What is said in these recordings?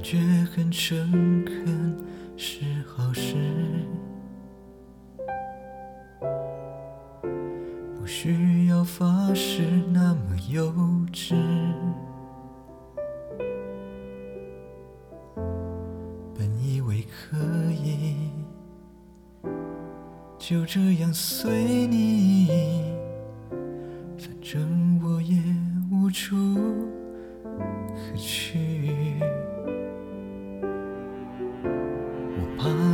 感觉很诚恳是好事，不需要发誓那么幼稚。本以为可以就这样随你，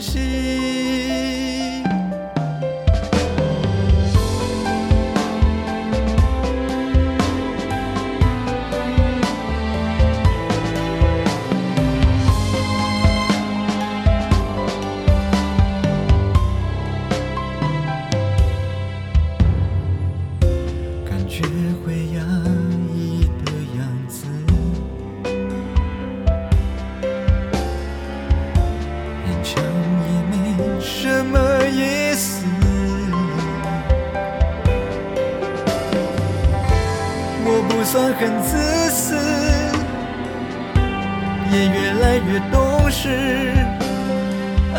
心。感觉会痒什么意思？我不。算很自私，也越来越懂事。爱